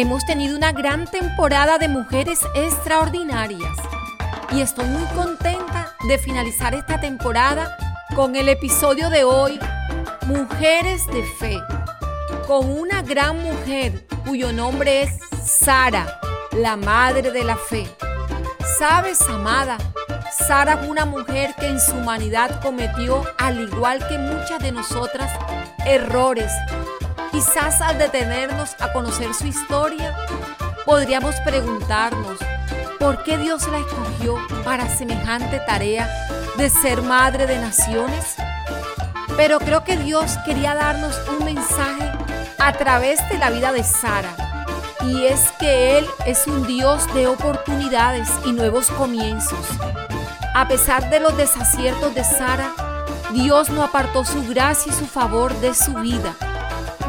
hemos tenido una gran temporada de mujeres extraordinarias y estoy muy contenta de finalizar esta temporada con el episodio de hoy, Mujeres de Fe, con una gran mujer cuyo nombre es Sara, la madre de la fe. Sabes, amada, Sara fue una mujer que en su humanidad cometió, al igual que muchas de nosotras, errores. Quizás al detenernos a conocer su historia, podríamos preguntarnos, ¿por qué Dios la escogió para semejante tarea de ser madre de naciones? Pero creo que Dios quería darnos un mensaje a través de la vida de Sara. Y es que Él es un Dios de oportunidades y nuevos comienzos. A pesar de los desaciertos de Sara, Dios no apartó su gracia y su favor de su vida.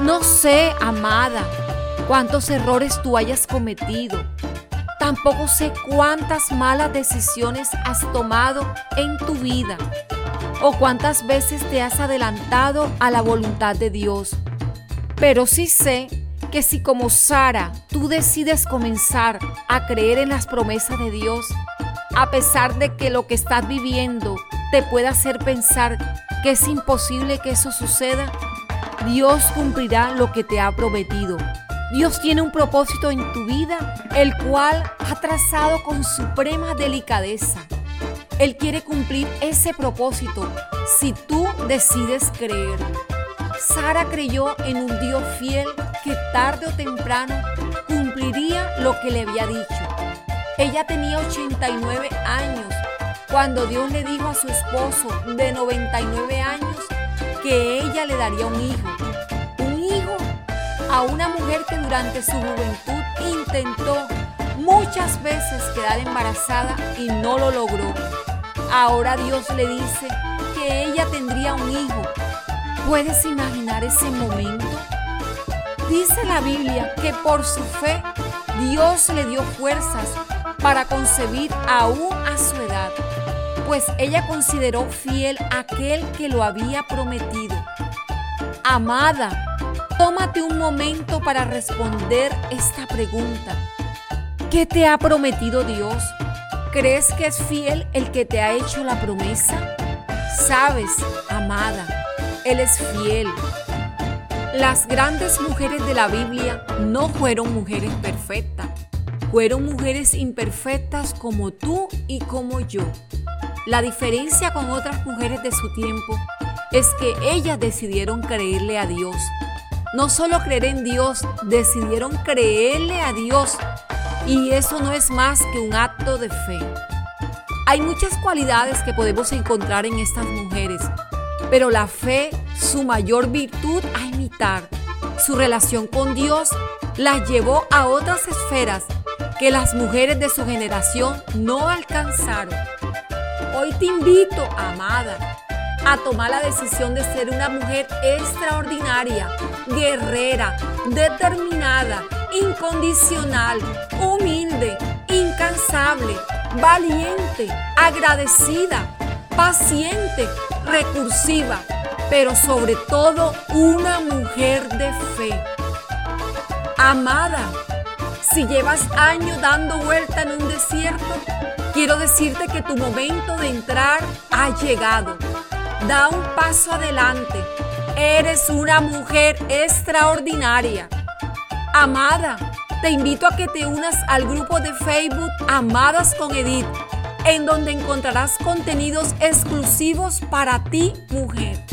No sé, amada, cuántos errores tú hayas cometido. Tampoco sé cuántas malas decisiones has tomado en tu vida o cuántas veces te has adelantado a la voluntad de Dios. Pero sí sé que si como Sara tú decides comenzar a creer en las promesas de Dios, a pesar de que lo que estás viviendo te pueda hacer pensar que es imposible que eso suceda, Dios cumplirá lo que te ha prometido. Dios tiene un propósito en tu vida, el cual ha trazado con suprema delicadeza. Él quiere cumplir ese propósito si tú decides creer. Sara creyó en un Dios fiel que tarde o temprano cumpliría lo que le había dicho. Ella tenía 89 años cuando Dios le dijo a su esposo de 99 años que le daría un hijo. Un hijo a una mujer que durante su juventud intentó muchas veces quedar embarazada y no lo logró. Ahora Dios le dice que ella tendría un hijo. ¿Puedes imaginar ese momento? Dice la Biblia que por su fe Dios le dio fuerzas para concebir aún a su edad, pues ella consideró fiel aquel que lo había prometido. Amada, tómate un momento para responder esta pregunta. ¿Qué te ha prometido Dios? ¿Crees que es fiel el que te ha hecho la promesa? Sabes, amada, Él es fiel. Las grandes mujeres de la Biblia no fueron mujeres perfectas fueron mujeres imperfectas como tú y como yo. La diferencia con otras mujeres de su tiempo es que ellas decidieron creerle a Dios. No solo creer en Dios, decidieron creerle a Dios. Y eso no es más que un acto de fe. Hay muchas cualidades que podemos encontrar en estas mujeres, pero la fe, su mayor virtud a imitar, su relación con Dios, las llevó a otras esferas que las mujeres de su generación no alcanzaron. Hoy te invito, amada, a tomar la decisión de ser una mujer extraordinaria, guerrera, determinada, incondicional, humilde, incansable, valiente, agradecida, paciente, recursiva, pero sobre todo una mujer de fe. Amada, si llevas años dando vuelta en un desierto, quiero decirte que tu momento de entrar ha llegado. Da un paso adelante. Eres una mujer extraordinaria. Amada, te invito a que te unas al grupo de Facebook Amadas con Edith, en donde encontrarás contenidos exclusivos para ti, mujer.